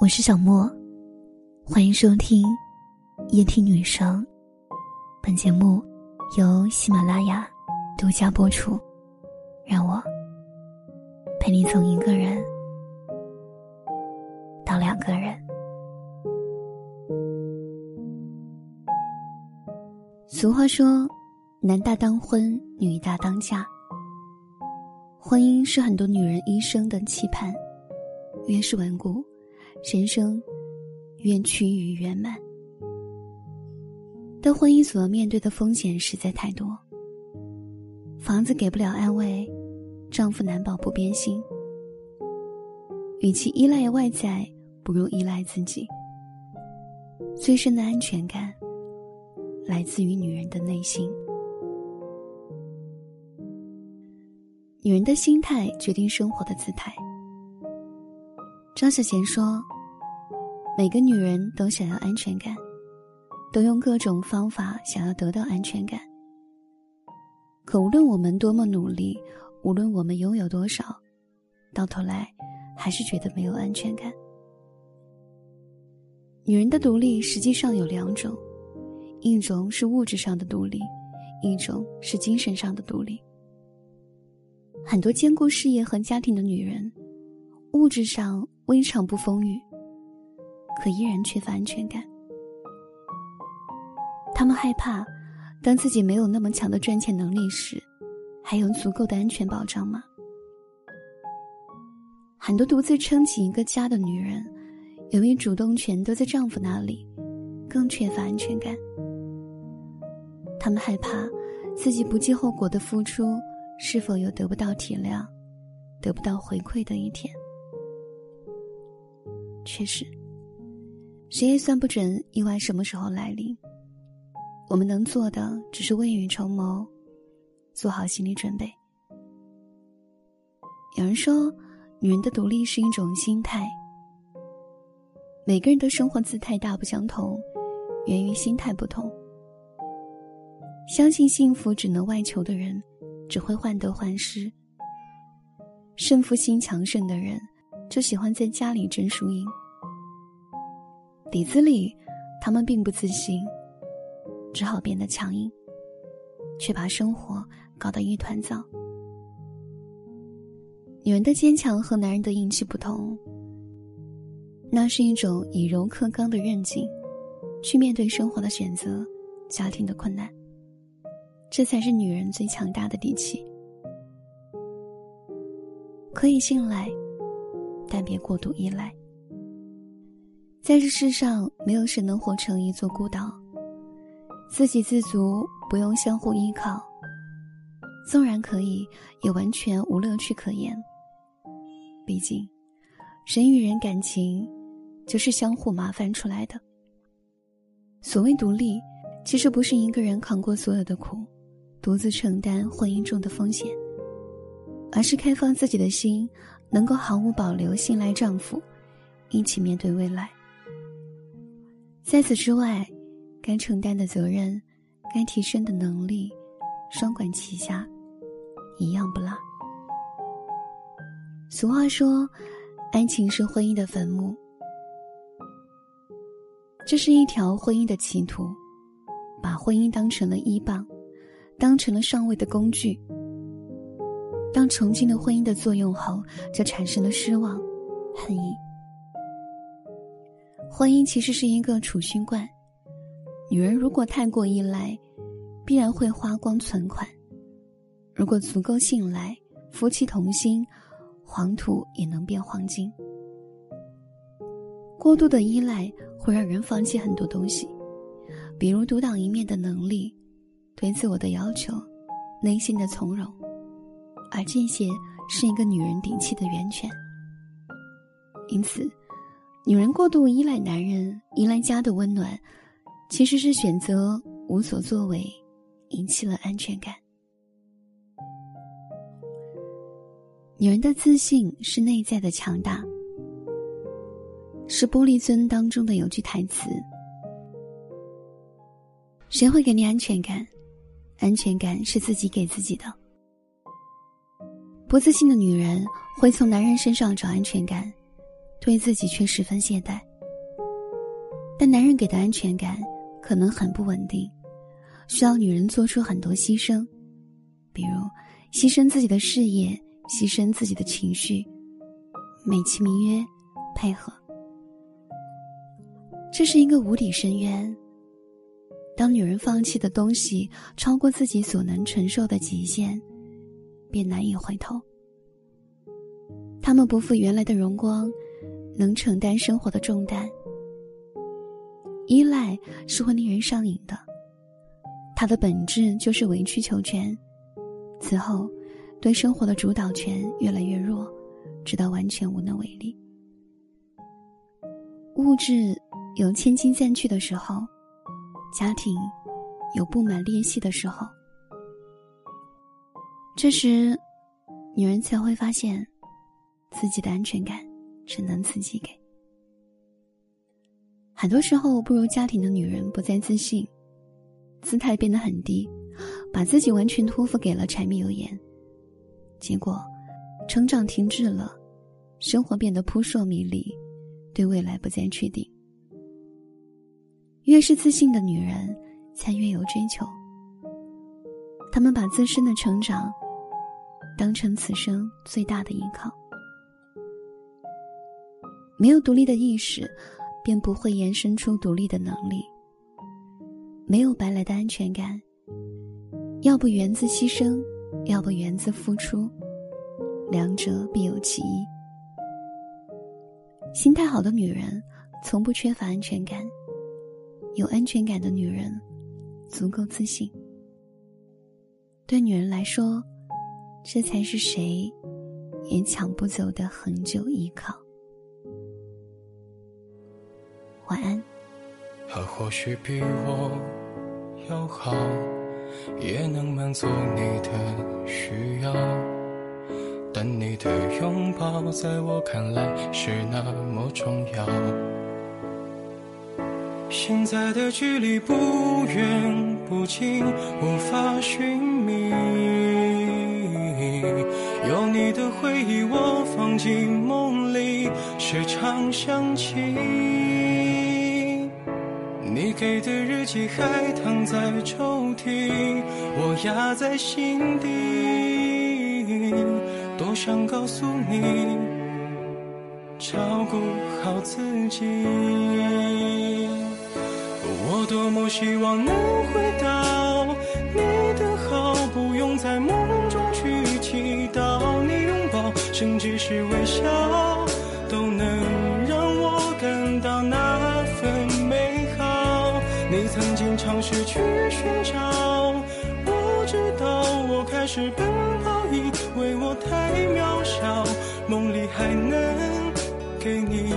我是小莫，欢迎收听夜听女生。本节目由喜马拉雅独家播出。让我陪你从一个人到两个人。俗话说：“男大当婚，女大当嫁。”婚姻是很多女人一生的期盼，越是顽固，人生愿趋于圆满。但婚姻所要面对的风险实在太多。房子给不了安慰，丈夫难保不变心。与其依赖外在，不如依赖自己。最深的安全感，来自于女人的内心。女人的心态决定生活的姿态。张小娴说：“每个女人都想要安全感，都用各种方法想要得到安全感。可无论我们多么努力，无论我们拥有多少，到头来还是觉得没有安全感。女人的独立实际上有两种，一种是物质上的独立，一种是精神上的独立。”很多兼顾事业和家庭的女人，物质上未尝不丰裕，可依然缺乏安全感。他们害怕，当自己没有那么强的赚钱能力时，还有足够的安全保障吗？很多独自撑起一个家的女人，由于主动权都在丈夫那里，更缺乏安全感。他们害怕自己不计后果的付出。是否有得不到体谅、得不到回馈的一天？确实，谁也算不准意外什么时候来临。我们能做的只是未雨绸缪，做好心理准备。有人说，女人的独立是一种心态。每个人的生活姿态大不相同，源于心态不同。相信幸福只能外求的人。只会患得患失。胜负心强盛的人，就喜欢在家里争输赢。底子里，他们并不自信，只好变得强硬，却把生活搞得一团糟。女人的坚强和男人的硬气不同，那是一种以柔克刚的韧劲，去面对生活的选择，家庭的困难。这才是女人最强大的底气。可以信赖，但别过度依赖。在这世上，没有谁能活成一座孤岛。自给自足，不用相互依靠。纵然可以，也完全无乐趣可言。毕竟，人与人感情，就是相互麻烦出来的。所谓独立，其实不是一个人扛过所有的苦。独自承担婚姻中的风险，而是开放自己的心，能够毫无保留信赖丈夫，一起面对未来。在此之外，该承担的责任，该提升的能力，双管齐下，一样不落。俗话说，爱情是婚姻的坟墓，这是一条婚姻的歧途，把婚姻当成了依傍。当成了上位的工具。当崇敬了婚姻的作用后，就产生了失望、恨意。婚姻其实是一个储蓄罐，女人如果太过依赖，必然会花光存款；如果足够信赖，夫妻同心，黄土也能变黄金。过度的依赖会让人放弃很多东西，比如独当一面的能力。对自我的要求，内心的从容，而这些是一个女人底气的源泉。因此，女人过度依赖男人，依赖家的温暖，其实是选择无所作为，引起了安全感。女人的自信是内在的强大，是《玻璃樽》当中的有句台词：“谁会给你安全感？”安全感是自己给自己的。不自信的女人会从男人身上找安全感，对自己却十分懈怠。但男人给的安全感可能很不稳定，需要女人做出很多牺牲，比如牺牲自己的事业，牺牲自己的情绪，美其名曰配合。这是一个无底深渊。当女人放弃的东西超过自己所能承受的极限，便难以回头。他们不复原来的荣光，能承担生活的重担。依赖是会令人上瘾的，它的本质就是委曲求全。此后，对生活的主导权越来越弱，直到完全无能为力。物质有千金散去的时候，家庭有布满裂隙的时候。这时，女人才会发现，自己的安全感只能自己给。很多时候，步入家庭的女人不再自信，姿态变得很低，把自己完全托付给了柴米油盐，结果，成长停滞了，生活变得扑朔迷离，对未来不再确定。越是自信的女人，才越有追求。她们把自身的成长当成此生最大的依靠，没有独立的意识。便不会延伸出独立的能力。没有白来的安全感，要不源自牺牲，要不源自付出，两者必有其一。心态好的女人，从不缺乏安全感；有安全感的女人，足够自信。对女人来说，这才是谁也抢不走的恒久依靠。晚安。他或许比我要好，也能满足你的需要，但你的拥抱在我看来是那么重要。现在的距离不远不近，无法寻觅，有你的回忆我放进梦里，时常想起。你给的日记还躺在抽屉，我压在心底。多想告诉你，照顾好自己。我多么希望能回到你的好，不用在梦中去祈祷，你拥抱，甚至是微笑，是奔跑，以为我太渺小，梦里还能给你。